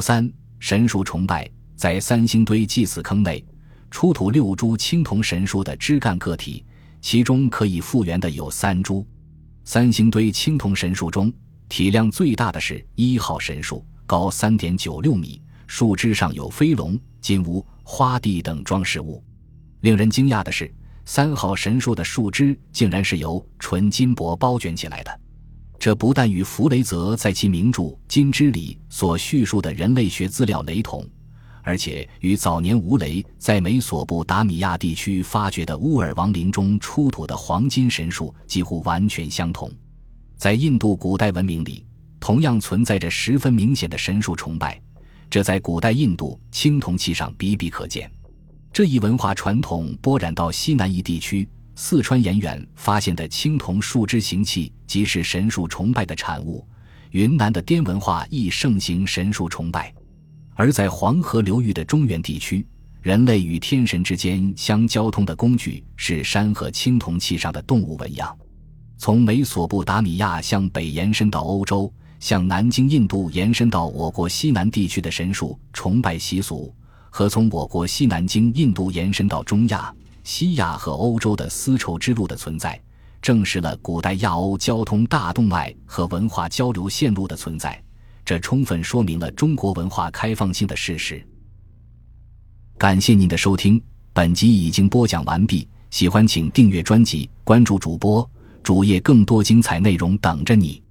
三神树崇拜，在三星堆祭祀坑内出土六株青铜神树的枝干个体，其中可以复原的有三株。三星堆青铜神树中，体量最大的是一号神树，高三点九六米，树枝上有飞龙、金乌、花地等装饰物。令人惊讶的是，三号神树的树枝竟然是由纯金箔包卷起来的。这不但与弗雷泽在其名著《金枝》里所叙述的人类学资料雷同，而且与早年吴雷在美索不达米亚地区发掘的乌尔王陵中出土的黄金神树几乎完全相同。在印度古代文明里，同样存在着十分明显的神树崇拜，这在古代印度青铜器上比比可见。这一文化传统波染到西南夷地区，四川沿远发现的青铜树枝形器即是神树崇拜的产物。云南的滇文化亦盛行神树崇拜。而在黄河流域的中原地区，人类与天神之间相交通的工具是山河青铜器上的动物纹样。从美索不达米亚向北延伸到欧洲，向南经印度延伸到我国西南地区的神树崇拜习俗，和从我国西南经印度延伸到中亚、西亚和欧洲的丝绸之路的存在，证实了古代亚欧交通大动脉和文化交流线路的存在。这充分说明了中国文化开放性的事实。感谢您的收听，本集已经播讲完毕。喜欢请订阅专辑，关注主播主页，更多精彩内容等着你。